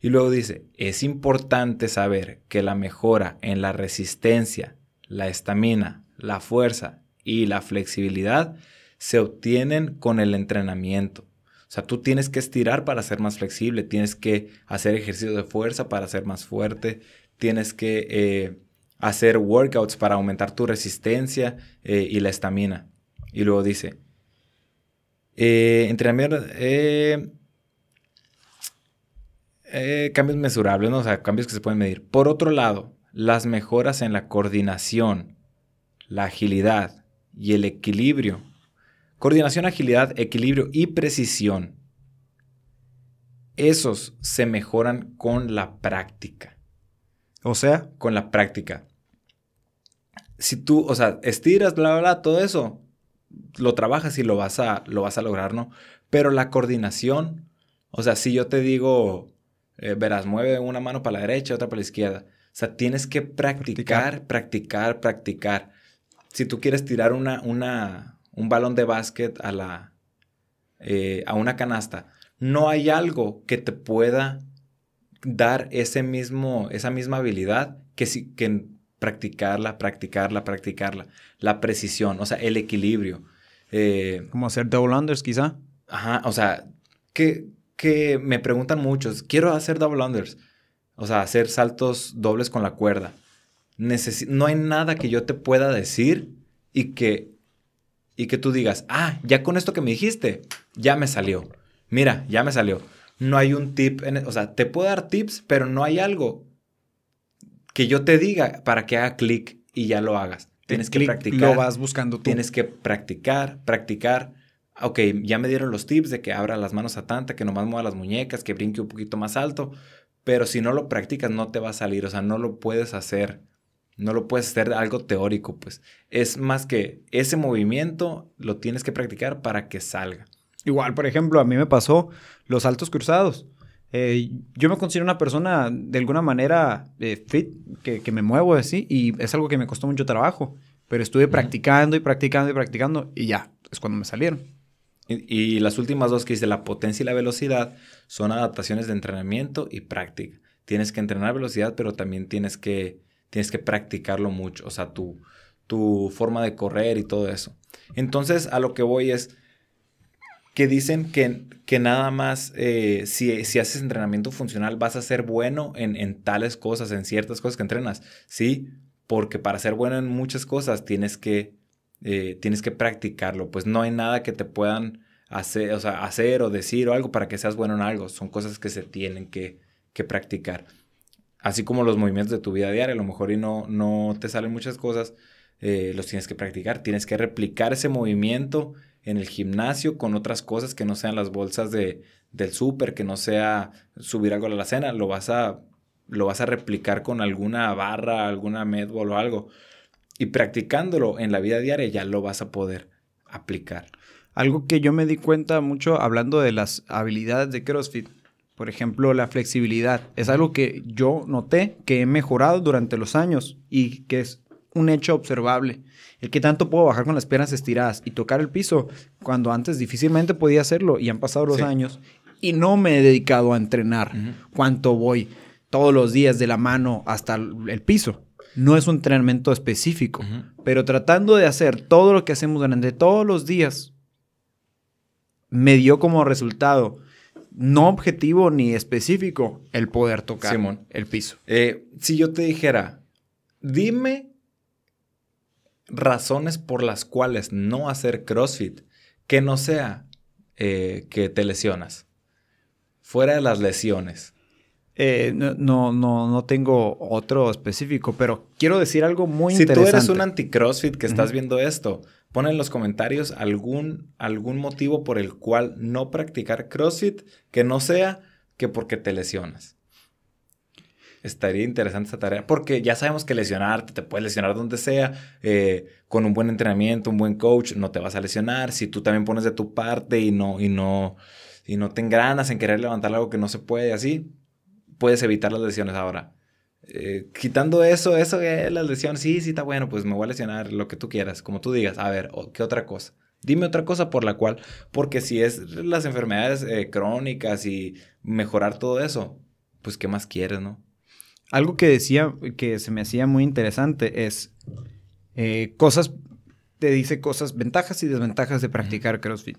Y luego dice, es importante saber que la mejora en la resistencia, la estamina, la fuerza y la flexibilidad se obtienen con el entrenamiento. O sea, tú tienes que estirar para ser más flexible, tienes que hacer ejercicio de fuerza para ser más fuerte, tienes que eh, hacer workouts para aumentar tu resistencia eh, y la estamina. Y luego dice, eh, entrenamiento, cambios mesurables, ¿no? o sea, cambios que se pueden medir. Por otro lado, las mejoras en la coordinación, la agilidad y el equilibrio Coordinación, agilidad, equilibrio y precisión. Esos se mejoran con la práctica. O sea, con la práctica. Si tú, o sea, estiras, bla, bla, bla, todo eso, lo trabajas y lo vas a, lo vas a lograr, ¿no? Pero la coordinación, o sea, si yo te digo, eh, verás, mueve una mano para la derecha, otra para la izquierda. O sea, tienes que practicar, practicar, practicar. practicar. Si tú quieres tirar una, una, un balón de básquet a la eh, a una canasta, no hay algo que te pueda dar ese mismo, esa misma habilidad que, si, que practicarla, practicarla, practicarla. La precisión, o sea, el equilibrio. Eh, Como hacer double unders, quizá. Ajá, o sea, que, que me preguntan muchos, quiero hacer double unders. O sea, hacer saltos dobles con la cuerda. no hay nada que yo te pueda decir y que y que tú digas, ah, ya con esto que me dijiste, ya me salió. Mira, ya me salió. No hay un tip, en, e, o sea, te puedo dar tips, pero no hay algo que yo te diga para que haga clic y ya lo hagas. Tienes que practicar. Lo vas buscando tú. Tienes que practicar, practicar. Ok, ya me dieron los tips de que abra las manos a tanta, que nomás mueva las muñecas, que brinque un poquito más alto. Pero si no lo practicas, no te va a salir. O sea, no lo puedes hacer no lo puedes hacer algo teórico, pues. Es más que ese movimiento lo tienes que practicar para que salga. Igual, por ejemplo, a mí me pasó los saltos cruzados. Eh, yo me considero una persona de alguna manera eh, fit, que, me muevo así, y es algo que me costó mucho trabajo. Pero estuve practicando y practicando y practicando, y ya, es cuando me salieron. Y, y las últimas dos que dice la potencia y la velocidad son adaptaciones de entrenamiento y práctica. Tienes que entrenar velocidad, pero también tienes que tienes que practicarlo mucho, o sea, tu, tu forma de correr y todo eso. Entonces, a lo que voy es que dicen que, que nada más eh, si, si, haces entrenamiento funcional vas a ser bueno en, en, tales cosas, en ciertas cosas que entrenas. Sí, porque para ser bueno en muchas cosas tienes que, eh, tienes que practicarlo. Pues no hay nada que te puedan hacer o, hacer o decir o algo para que seas bueno en algo. Son cosas que se tienen que, que practicar así como los movimientos de tu vida diaria, a lo mejor y no, no te salen muchas cosas, eh, los tienes que practicar, tienes que replicar ese movimiento en el gimnasio con otras cosas que no sean las bolsas de, del súper, que no sea subir algo a la cena, lo vas a, lo vas a replicar con alguna barra, alguna medball o algo. Y practicándolo en la vida diaria ya lo vas a poder aplicar. Algo que yo me di cuenta mucho hablando de las habilidades de CrossFit por ejemplo, la flexibilidad. Es algo que yo noté que he mejorado durante los años y que es un hecho observable. El que tanto puedo bajar con las piernas estiradas y tocar el piso cuando antes difícilmente podía hacerlo y han pasado los años y no me he dedicado a entrenar cuánto voy todos los días de la mano hasta el piso. No es un entrenamiento específico, pero tratando de hacer todo lo que hacemos durante todos los días, me dio como resultado no objetivo ni específico el poder tocar el piso. Eh, si yo te dijera, dime razones por las cuales no hacer CrossFit que no sea eh, que te lesionas. Fuera de las lesiones. Eh, no, no, no, tengo otro específico, pero quiero decir algo muy interesante. Si tú eres un anti-CrossFit que estás viendo esto, pon en los comentarios algún, algún motivo por el cual no practicar CrossFit que no sea que porque te lesionas. Estaría interesante esta tarea porque ya sabemos que lesionarte, te puedes lesionar donde sea, eh, con un buen entrenamiento, un buen coach, no te vas a lesionar. Si tú también pones de tu parte y no, y no, y no te engranas en querer levantar algo que no se puede, así, puedes evitar las lesiones ahora. Eh, quitando eso, eso es las lesiones, sí, sí está bueno, pues me voy a lesionar, lo que tú quieras, como tú digas. A ver, ¿qué otra cosa? Dime otra cosa por la cual, porque si es las enfermedades eh, crónicas y mejorar todo eso, pues ¿qué más quieres, no? Algo que decía, que se me hacía muy interesante es eh, cosas, te dice cosas, ventajas y desventajas de practicar CrossFit.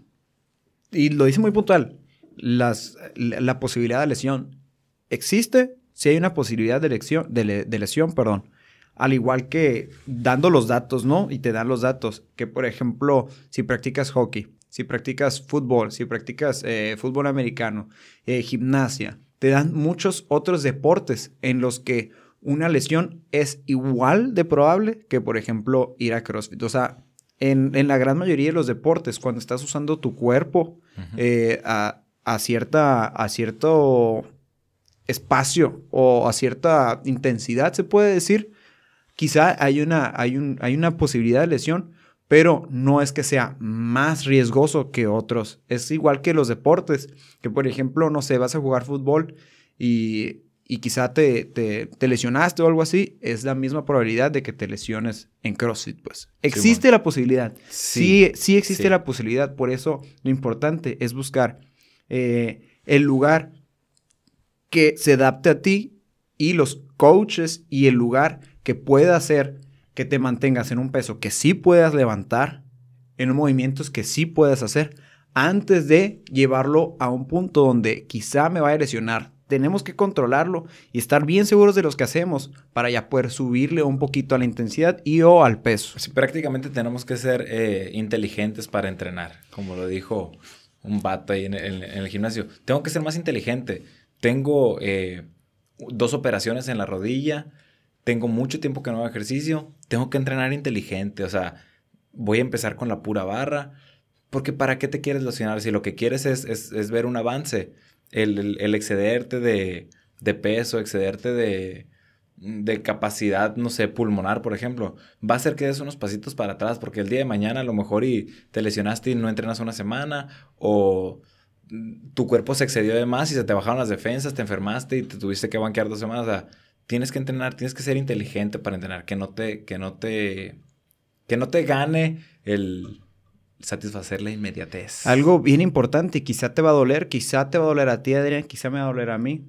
Y lo dice muy puntual. Las, la, posibilidad de lesión existe si hay una posibilidad de, lesión, de, lesión, perdón. Al igual que dando los datos, ¿no? Y te dan los datos. Que, por ejemplo, si practicas hockey, si practicas fútbol, si practicas eh, fútbol americano, eh, gimnasia, te dan muchos otros deportes en los que una lesión es igual de probable que, por ejemplo, ir a CrossFit. O sea, en, la gran mayoría de los deportes, cuando estás usando tu cuerpo eh, a, cierta, a cierto espacio o a cierta intensidad, se puede decir, quizá hay una, hay, un, hay una posibilidad de lesión, pero no es que sea más riesgoso que otros. Es igual que los deportes, que por ejemplo, no sé, vas a jugar fútbol y, quizá te, te, lesionaste o algo así, es la misma probabilidad de que te lesiones en CrossFit, pues. Existe la posibilidad. Sí, sí, existe la posibilidad. Por eso lo importante es buscar eh, el lugar que se adapte a ti y los coaches y el lugar que pueda hacer que te mantengas en un peso que sí puedas levantar, en movimientos que sí puedas hacer, antes de llevarlo a un punto donde quizá me vaya a lesionar. Tenemos que controlarlo y estar bien seguros de los que hacemos para ya poder subirle un poquito a la intensidad y o al peso. prácticamente tenemos que ser eh, inteligentes para entrenar, como lo dijo un vato ahí en el, gimnasio. Tengo que ser más inteligente. Tengo eh, dos operaciones en la rodilla, tengo mucho tiempo que no hago ejercicio, tengo que entrenar inteligente, o sea, voy a empezar con la pura barra, porque ¿para qué te quieres lesionar? Si lo que quieres es, ver un avance, el, excederte de, peso, excederte de, de capacidad, no sé, pulmonar, por ejemplo, va a hacer que des unos pasitos para atrás, porque el día de mañana a lo mejor y te lesionaste y no entrenas una semana, o tu cuerpo se excedió de más y se te bajaron las defensas, te enfermaste y te tuviste que banquear dos semanas. O sea, tienes que entrenar, tienes que ser inteligente para entrenar, que no te, que no te, que no te gane el satisfacer la inmediatez. Algo bien importante, quizá te va a doler, quizá te va a doler a ti, Adrián, quizá me va a doler a mí.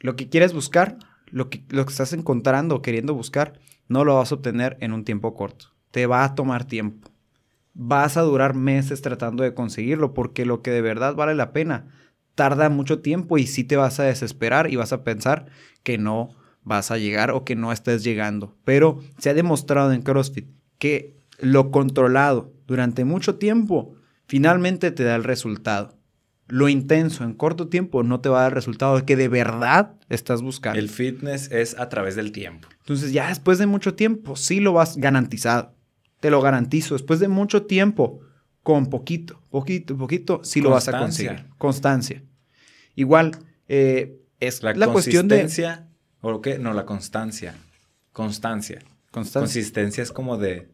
Lo que quieres buscar, lo que, lo que estás encontrando o queriendo buscar, no lo vas a obtener en un tiempo corto. Te va a tomar tiempo. Vas a durar meses tratando de conseguirlo porque lo que de verdad vale la pena tarda mucho tiempo y sí te vas a desesperar y vas a pensar que no vas a llegar o que no estés llegando. Pero se ha demostrado en CrossFit que lo controlado durante mucho tiempo finalmente te da el resultado. Lo intenso en corto tiempo no te va a dar el resultado que de verdad estás buscando. El fitness es a través del tiempo. Entonces ya después de mucho tiempo sí lo vas garantizado. Te lo garantizo. Después de mucho tiempo, con poquito, poquito, poquito, sí lo vas a conseguir. Constancia. Igual, eh, es la, cuestión de ¿O qué? No, la constancia. Constancia. Constancia. Consistencia es como de...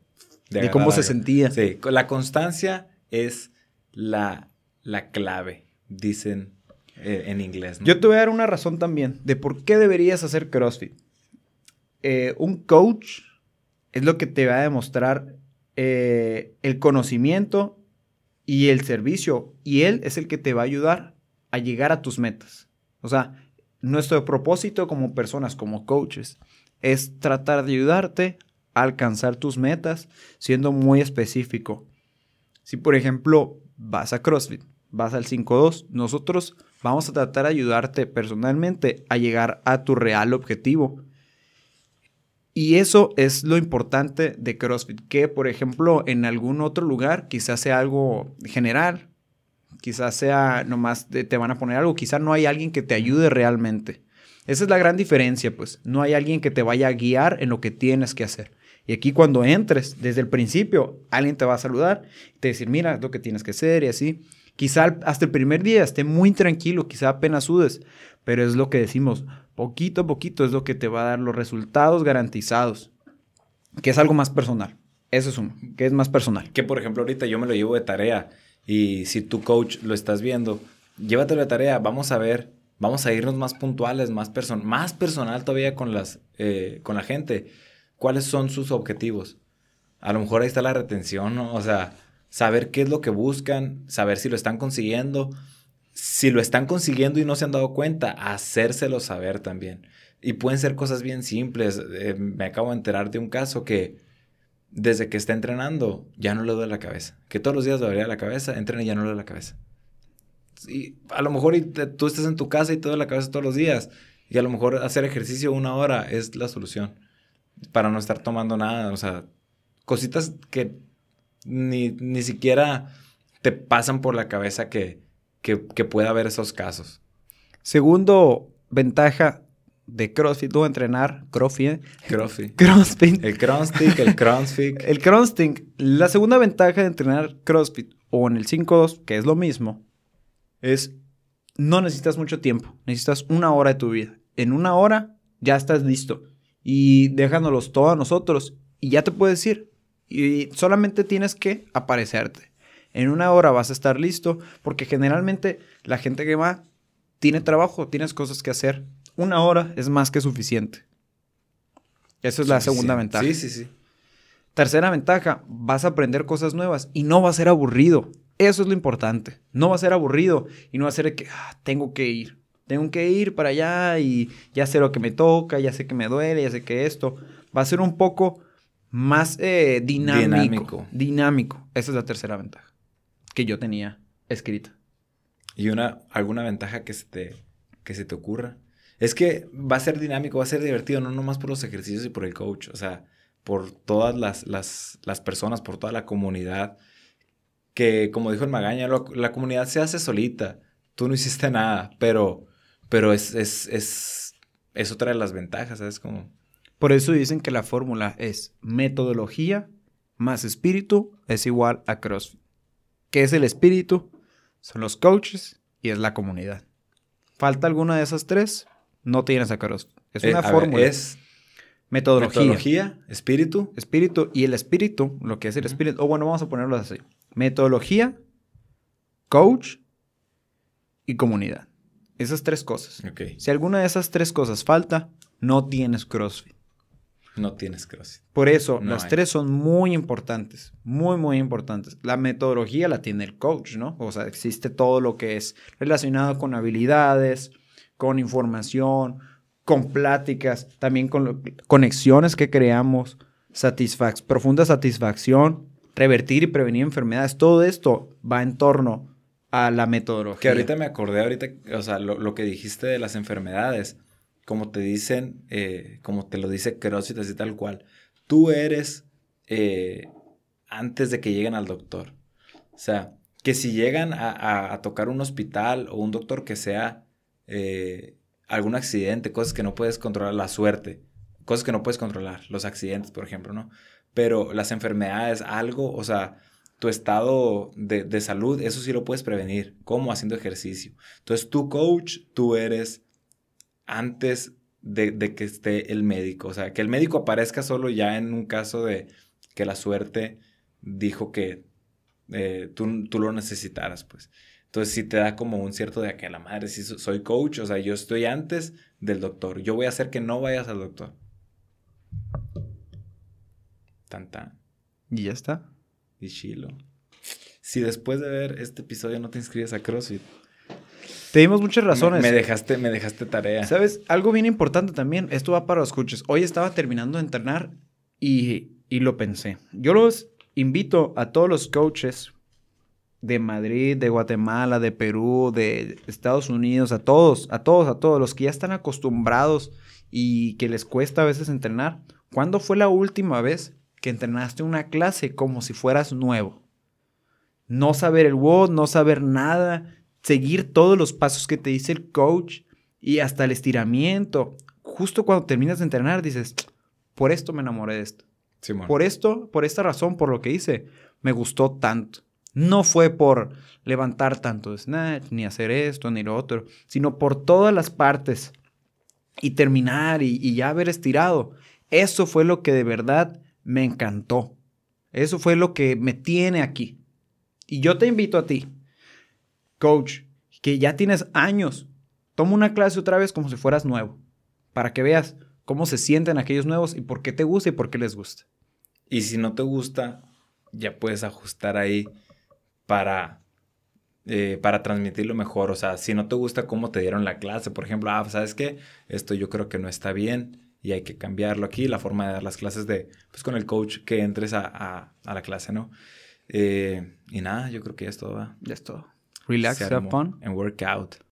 De, cómo se sentía. Sí, la constancia es la, la clave, dicen eh, en inglés. Yo te voy a dar una razón también de por qué deberías hacer CrossFit. Eh, un coach es lo que te va a demostrar eh, el conocimiento y el servicio. Y él es el que te va a ayudar a llegar a tus metas. O sea, nuestro propósito como personas, como coaches, es tratar de ayudarte a alcanzar tus metas siendo muy específico. Si por ejemplo vas a CrossFit, vas al 5-2, nosotros vamos a tratar de ayudarte personalmente a llegar a tu real objetivo. Y eso es lo importante de CrossFit, que por ejemplo en algún otro lugar quizás sea algo general, quizás sea nomás te, van a poner algo, quizás no hay alguien que te ayude realmente. Esa es la gran diferencia, pues. No hay alguien que te vaya a guiar en lo que tienes que hacer. Y aquí cuando entres, desde el principio, alguien te va a saludar te decir, mira, es lo que tienes que hacer y así. Quizá hasta el primer día esté muy tranquilo, quizá apenas sudes, pero es lo que decimos, poquito a poquito es lo que te va a dar los resultados garantizados, que es algo más personal. Eso es uno, que es más personal. Que por ejemplo ahorita yo me lo llevo de tarea y si tu coach lo estás viendo, llévatelo de tarea, vamos a ver, vamos a irnos más puntuales, más, person más personal todavía con, las, eh, con la gente. ¿Cuáles son sus objetivos? A lo mejor ahí está la retención. O sea, saber qué es lo que buscan, saber si lo están consiguiendo. Si lo están consiguiendo y no se han dado cuenta, hacérselo saber también. Y pueden ser cosas bien simples. Eh, me acabo de enterar de un caso que desde que está entrenando ya no le duele la cabeza. Que todos los días le duele la cabeza, entrena y ya no le duele la cabeza. Y a lo mejor tú estás en tu casa y te duele la cabeza todos los días. Y a lo mejor hacer ejercicio una hora es la solución. Para no estar tomando nada. O sea, cositas que ni, ni siquiera te pasan por la cabeza que, que, pueda haber esos casos. Segundo ventaja de CrossFit o entrenar CrossFit. CrossFit. CrossFit. El CrossFit, el CrossFit. el CrossFit. La segunda ventaja de entrenar CrossFit o en el 5-2, que es lo mismo, es no necesitas mucho tiempo. Necesitas una hora de tu vida. En una hora ya estás listo. Y déjanoslos todo a nosotros. Y ya te puedes ir. Y solamente tienes que aparecerte. En una hora vas a estar listo porque generalmente la gente que va tiene trabajo, tienes cosas que hacer. Una hora es más que suficiente. Esa es la segunda ventaja. Sí, sí, sí. Tercera ventaja, vas a aprender cosas nuevas y no va a ser aburrido. Eso es lo importante. No va a ser aburrido y no va a ser que ah, tengo que ir. Tengo que ir para allá y ya sé lo que me toca, ya sé que me duele, ya sé que esto. Va a ser un poco más eh, dinámico, dinámico. Esa es la tercera ventaja que yo tenía escrita. ¿Y una, alguna ventaja que se, te, que se te ocurra? Es que va a ser dinámico, va a ser divertido, no nomás por los ejercicios y por el coach, o sea, por todas las, las, personas, por toda la comunidad. Que, como dijo el Magaña, la comunidad se hace solita. Tú no hiciste nada, pero, pero es, es, es, es otra de las ventajas, ¿sabes? Como por eso dicen que la fórmula es metodología más espíritu es igual a CrossFit. ¿Qué es el espíritu? Son los coaches y es la comunidad. ¿Falta alguna de esas tres? No tienes a CrossFit. Es una eh, fórmula. es metodología. Metodología, espíritu. Espíritu. Y el espíritu, lo que es el espíritu. O bueno, vamos a ponerlo así. Metodología, coach y comunidad. Esas tres cosas. Si alguna de esas tres cosas falta, no tienes CrossFit. No tienes CrossFit. Por eso, las tres son muy importantes, muy, muy importantes. La metodología la tiene el coach, ¿no? O sea, existe todo lo que es relacionado con habilidades, con información, con pláticas, también con conexiones que creamos, profunda satisfacción, revertir y prevenir enfermedades. Todo esto va en torno a la metodología. Que ahorita me acordé, ahorita, o sea, lo, que dijiste de las enfermedades como te dicen, eh, como te lo dice CrossFit, así tal cual, tú eres eh, antes de que lleguen al doctor. O sea, que si llegan a, tocar un hospital o un doctor que sea eh, algún accidente, cosas que no puedes controlar, la suerte, cosas que no puedes controlar, los accidentes, por ejemplo, ¿no? Pero las enfermedades, algo, o sea, tu estado de, de salud, eso sí lo puedes prevenir, como haciendo ejercicio. Entonces, tu coach, tú eres antes de, que esté el médico. O sea, que el médico aparezca solo ya en un caso de que la suerte dijo que eh, tú, tú, lo necesitaras, pues. Entonces sí te da como un cierto de que la madre, si soy coach, o sea, yo estoy antes del doctor. Yo voy a hacer que no vayas al doctor. Tan tan. Y ya está. Y chilo. Si después de ver este episodio no te inscribes a CrossFit, te dimos muchas razones. Me, dejaste, me dejaste tarea. ¿Sabes? Algo bien importante también. Esto va para los coaches. Hoy estaba terminando de entrenar y, y lo pensé. Yo los invito a todos los coaches de Madrid, de Guatemala, de Perú, de Estados Unidos, a todos, a todos, a todos, los que ya están acostumbrados y que les cuesta a veces entrenar, ¿Cuándo fue la última vez que entrenaste una clase como si fueras nuevo? No saber el WOD, no saber nada, seguir todos los pasos que te dice el coach y hasta el estiramiento. Justo cuando terminas de entrenar dices, por esto me enamoré de esto. Por esto, por esta razón, por lo que hice, me gustó tanto. No fue por levantar tanto snatch, ni hacer esto, ni lo otro, sino por todas las partes y terminar y, y ya haber estirado. Eso fue lo que de verdad me encantó. Eso fue lo que me tiene aquí. Y yo te invito a ti, coach, que ya tienes años, toma una clase otra vez como si fueras nuevo, para que veas cómo se sienten aquellos nuevos y por qué te gusta y por qué les gusta. Y si no te gusta, ya puedes ajustar ahí para, eh, para transmitirlo mejor. O sea, si no te gusta cómo te dieron la clase, por ejemplo, ah, ¿sabes qué? Esto yo creo que no está bien y hay que cambiarlo aquí, la forma de dar las clases de, pues con el coach que entres a, a, la clase, ¿no? Eh, y nada, yo creo que ya es todo. Ya es todo. Relax, have fun. And work out.